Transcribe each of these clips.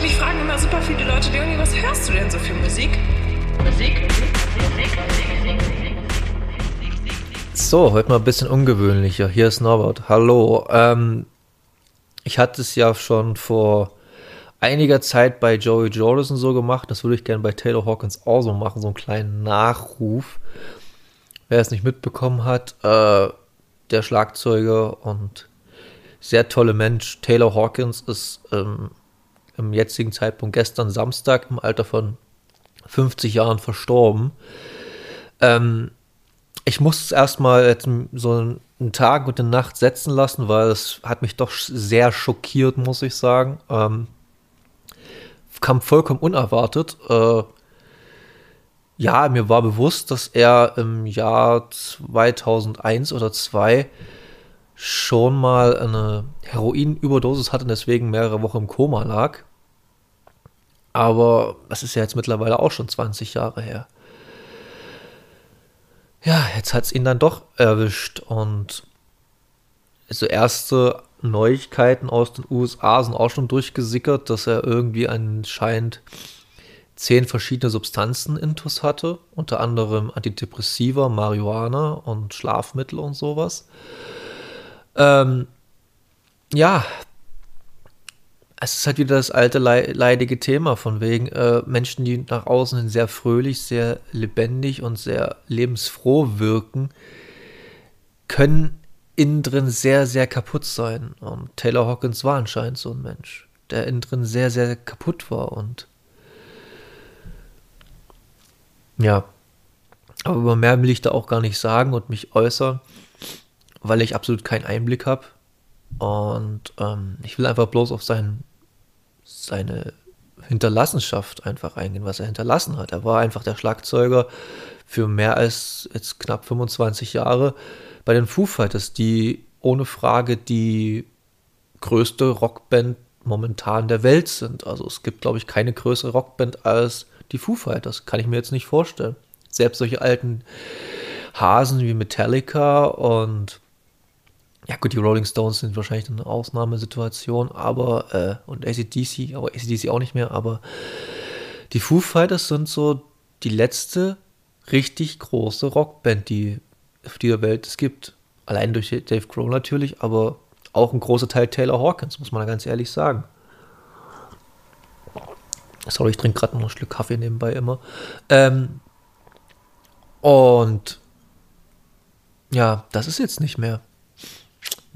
Mich fragen immer super viele Leute, Leonie, was hörst du denn so für Musik? Musik, Musik, Musik, So, heute mal ein bisschen ungewöhnlicher. Hier ist Norbert. Hallo. Ähm, ich hatte es ja schon vor einiger Zeit bei Joey Jordison so gemacht. Das würde ich gerne bei Taylor Hawkins auch so machen, so einen kleinen Nachruf. Wer es nicht mitbekommen hat, äh, der Schlagzeuger und sehr tolle Mensch Taylor Hawkins ist ähm, im jetzigen Zeitpunkt gestern Samstag im Alter von 50 Jahren verstorben. Ähm, ich muss es erstmal so einen Tag und eine Nacht setzen lassen, weil es hat mich doch sehr schockiert, muss ich sagen. Ähm, kam vollkommen unerwartet. Äh, ja, mir war bewusst, dass er im Jahr 2001 oder 2002 schon mal eine Heroinüberdosis hatte und deswegen mehrere Wochen im Koma lag. Aber das ist ja jetzt mittlerweile auch schon 20 Jahre her. Ja, jetzt hat es ihn dann doch erwischt und so erste Neuigkeiten aus den USA sind auch schon durchgesickert, dass er irgendwie anscheinend zehn verschiedene Substanzen intus hatte, unter anderem Antidepressiva, Marihuana und Schlafmittel und sowas. Ähm, ja, es ist halt wieder das alte leidige Thema von wegen äh, Menschen, die nach außen sehr fröhlich, sehr lebendig und sehr lebensfroh wirken, können innen drin sehr, sehr kaputt sein. Und Taylor Hawkins war anscheinend so ein Mensch, der innen drin sehr, sehr kaputt war und ja, aber über mehr will ich da auch gar nicht sagen und mich äußern, weil ich absolut keinen Einblick habe. Und ähm, ich will einfach bloß auf seinen seine Hinterlassenschaft einfach eingehen, was er hinterlassen hat. Er war einfach der Schlagzeuger für mehr als jetzt knapp 25 Jahre bei den Foo Fighters, die ohne Frage die größte Rockband momentan der Welt sind. Also es gibt, glaube ich, keine größere Rockband als die Foo Fighters. Kann ich mir jetzt nicht vorstellen. Selbst solche alten Hasen wie Metallica und ja gut, die Rolling Stones sind wahrscheinlich eine Ausnahmesituation, aber äh, und ACDC, aber ACDC auch nicht mehr, aber die Foo Fighters sind so die letzte richtig große Rockband, die auf dieser Welt es gibt. Allein durch Dave Grohl natürlich, aber auch ein großer Teil Taylor Hawkins, muss man ganz ehrlich sagen. Sorry, ich trinke gerade noch ein Stück Kaffee nebenbei immer. Ähm, und ja, das ist jetzt nicht mehr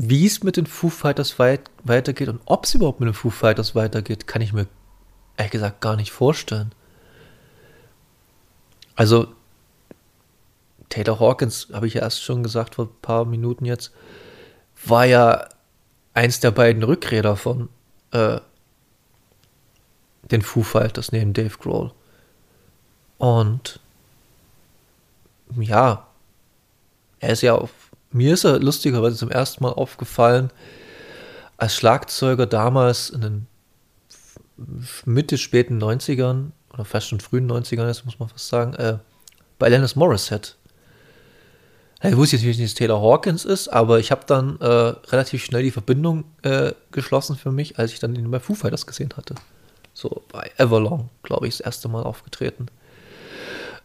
wie es mit den Foo Fighters weit weitergeht und ob es überhaupt mit den Foo Fighters weitergeht, kann ich mir ehrlich gesagt gar nicht vorstellen. Also, Taylor Hawkins, habe ich ja erst schon gesagt vor ein paar Minuten jetzt, war ja eins der beiden Rückräder von äh, den Foo Fighters neben Dave Grohl. Und ja, er ist ja auf mir ist er lustigerweise zum ersten Mal aufgefallen, als Schlagzeuger damals in den Mitte, späten 90ern oder fast schon frühen 90ern, jetzt muss man fast sagen, äh, bei Alanis Morissette. Ich wusste jetzt nicht, dass es Taylor Hawkins ist, aber ich habe dann äh, relativ schnell die Verbindung äh, geschlossen für mich, als ich dann ihn bei Foo Fighters gesehen hatte. So bei Everlong, glaube ich, das erste Mal aufgetreten.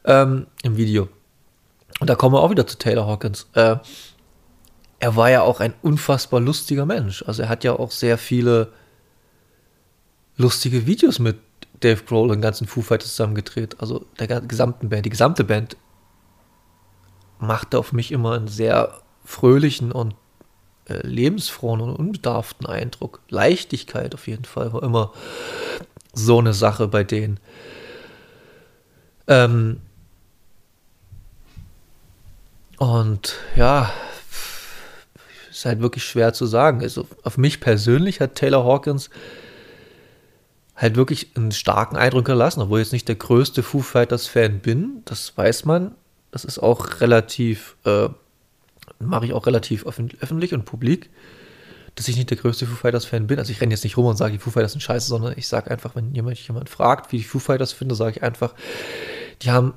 Ähm, Im Video. Und da kommen wir auch wieder zu Taylor Hawkins. Äh, er war ja auch ein unfassbar lustiger Mensch. Also er hat ja auch sehr viele lustige Videos mit Dave Grohl und den ganzen Foo Fighters zusammen gedreht. Also der gesamten Band. Die gesamte Band machte auf mich immer einen sehr fröhlichen und äh, lebensfrohen und unbedarften Eindruck. Leichtigkeit auf jeden Fall war immer so eine Sache bei denen. Ähm und ja, ist halt wirklich schwer zu sagen. Also auf mich persönlich hat Taylor Hawkins halt wirklich einen starken Eindruck gelassen, obwohl ich jetzt nicht der größte Foo Fighters Fan bin. Das weiß man. Das ist auch relativ, äh, mache ich auch relativ öffentlich und publik, dass ich nicht der größte Foo Fighters Fan bin. Also ich renne jetzt nicht rum und sage, die Foo Fighters sind scheiße, sondern ich sage einfach, wenn jemand, jemand fragt, wie ich Foo Fighters finde, sage ich einfach, die haben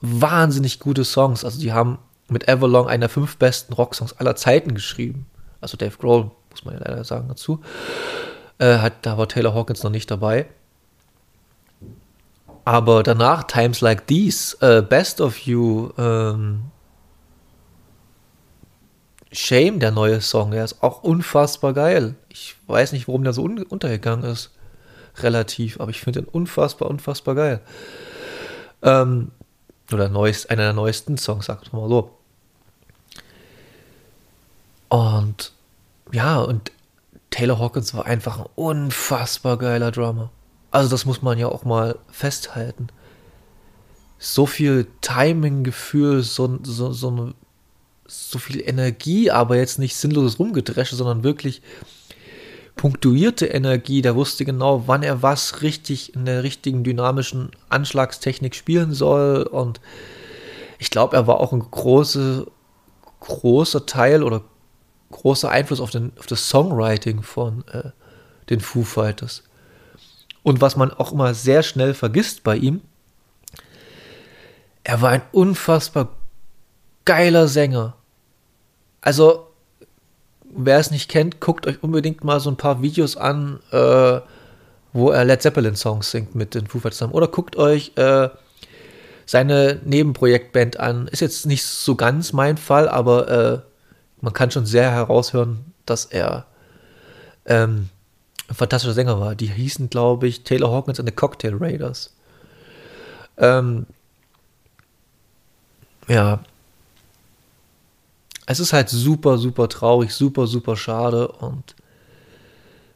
wahnsinnig gute Songs. Also die haben mit Everlong einer fünf besten Rocksongs aller Zeiten geschrieben. Also Dave Grohl, muss man ja leider sagen dazu. Äh, hat, da war Taylor Hawkins noch nicht dabei. Aber danach, Times Like These, äh, Best of You, ähm, Shame, der neue Song, der ist auch unfassbar geil. Ich weiß nicht, warum der so un untergegangen ist. Relativ, aber ich finde den unfassbar, unfassbar geil. Ähm, oder neuest, einer der neuesten Songs, sagt man mal so. Und ja, und Taylor Hawkins war einfach ein unfassbar geiler Drummer. Also das muss man ja auch mal festhalten. So viel Timing-Gefühl, so, so, so so viel Energie, aber jetzt nicht sinnloses Rumgedresche, sondern wirklich punktuierte Energie. Der wusste genau, wann er was richtig in der richtigen dynamischen Anschlagstechnik spielen soll. Und ich glaube, er war auch ein große, großer Teil oder großer Einfluss auf, den, auf das Songwriting von äh, den Foo Fighters. Und was man auch immer sehr schnell vergisst bei ihm, er war ein unfassbar geiler Sänger. Also, wer es nicht kennt, guckt euch unbedingt mal so ein paar Videos an, äh, wo er Led Zeppelin Songs singt mit den Foo Fighters zusammen. Oder guckt euch äh, seine Nebenprojektband an. Ist jetzt nicht so ganz mein Fall, aber äh, man kann schon sehr heraushören, dass er ähm, ein fantastischer Sänger war. Die hießen, glaube ich, Taylor Hawkins and the Cocktail Raiders. Ähm, ja, es ist halt super, super traurig, super, super schade und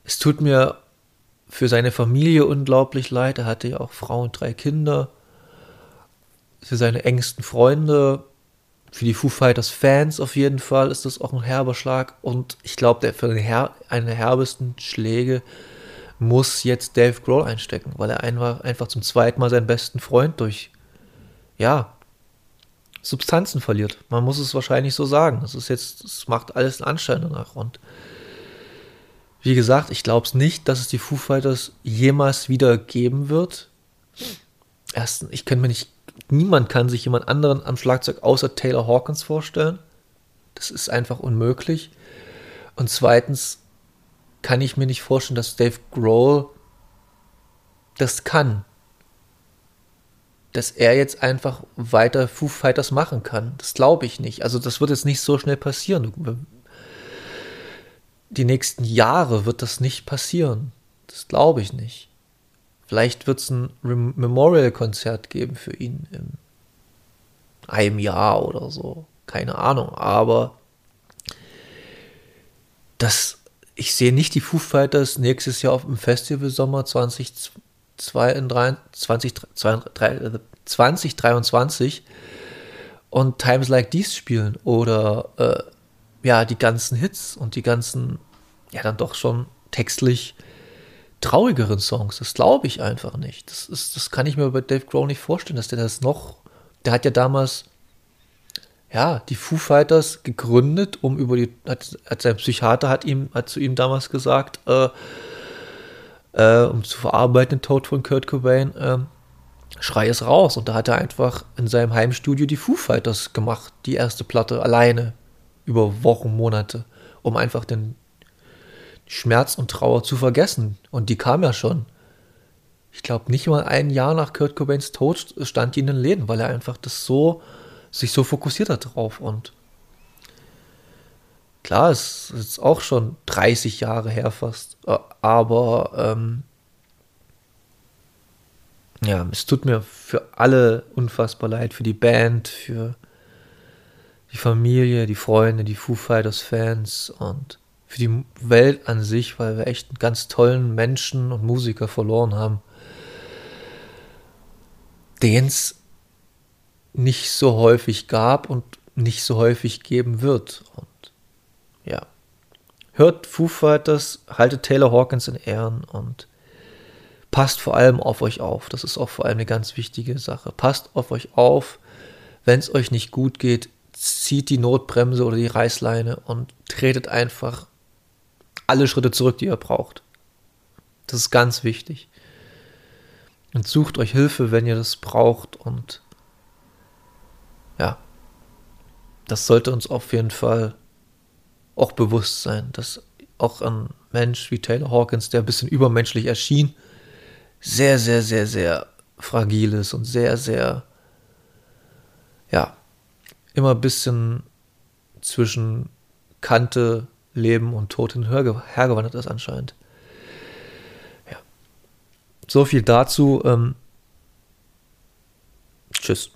es tut mir für seine Familie unglaublich leid. Er hatte ja auch Frau und drei Kinder. Für seine engsten Freunde, für die Foo Fighters Fans auf jeden Fall ist das auch ein herber Schlag. Und ich glaube, der für den Her einen der herbesten Schläge muss jetzt Dave Grohl einstecken, weil er einfach, zum zweiten Mal seinen besten Freund durch, ja, Substanzen verliert. Man muss es wahrscheinlich so sagen. Das ist jetzt, es macht alles einen Anschein danach. Und wie gesagt, ich glaube es nicht, dass es die Foo Fighters jemals wieder geben wird. Erstens, ich kann mir nicht, niemand kann sich jemand anderen am Schlagzeug außer Taylor Hawkins vorstellen. Das ist einfach unmöglich. Und zweitens kann ich mir nicht vorstellen, dass Dave Grohl das kann dass er jetzt einfach weiter Foo Fighters machen kann. Das glaube ich nicht. Also das wird jetzt nicht so schnell passieren. Die nächsten Jahre wird das nicht passieren. Das glaube ich nicht. Vielleicht wird es ein Memorial-Konzert geben für ihn in einem Jahr oder so. Keine Ahnung. Aber das, ich sehe nicht die Foo Fighters nächstes Jahr auf dem Festival Sommer 2020 2023 und Times Like These spielen oder äh, ja, die ganzen Hits und die ganzen, ja, dann doch schon textlich traurigeren Songs. Das glaube ich einfach nicht. Das, ist, das kann ich mir bei Dave Grohl nicht vorstellen, dass der das noch, der hat ja damals, ja, die Foo Fighters gegründet, um über die, hat, hat sein Psychiater hat ihm, hat zu ihm damals gesagt, äh, äh, um zu verarbeiten, den Tod von Kurt Cobain, äh, schrei es raus. Und da hat er einfach in seinem Heimstudio die Foo Fighters gemacht, die erste Platte, alleine, über Wochen, Monate, um einfach den Schmerz und Trauer zu vergessen. Und die kam ja schon. Ich glaube, nicht mal ein Jahr nach Kurt Cobains Tod stand die in den Läden, weil er einfach das so, sich so fokussiert hat drauf. Und Klar, es ist auch schon 30 Jahre her fast, äh, aber ähm, ja, es tut mir für alle unfassbar leid, für die Band, für die Familie, die Freunde, die Foo Fighters Fans und für die Welt an sich, weil wir echt einen ganz tollen Menschen und Musiker verloren haben, den es nicht so häufig gab und nicht so häufig geben wird. Und ja. Hört Foo Fighters, haltet Taylor Hawkins in Ehren und passt vor allem auf euch auf. Das ist auch vor allem eine ganz wichtige Sache. Passt auf euch auf. Wenn es euch nicht gut geht, zieht die Notbremse oder die Reißleine und tretet einfach alle Schritte zurück, die ihr braucht. Das ist ganz wichtig. Und sucht euch Hilfe, wenn ihr das braucht. Und ja, das sollte uns auf jeden Fall auch bewusst sein, dass auch ein Mensch wie Taylor Hawkins, der ein bisschen übermenschlich erschien, sehr, sehr, sehr, sehr fragil ist und sehr, sehr, ja, immer ein bisschen zwischen Kante, Leben und Tod hin hergewandert ist anscheinend. Ja. So viel dazu. Ähm, tschüss.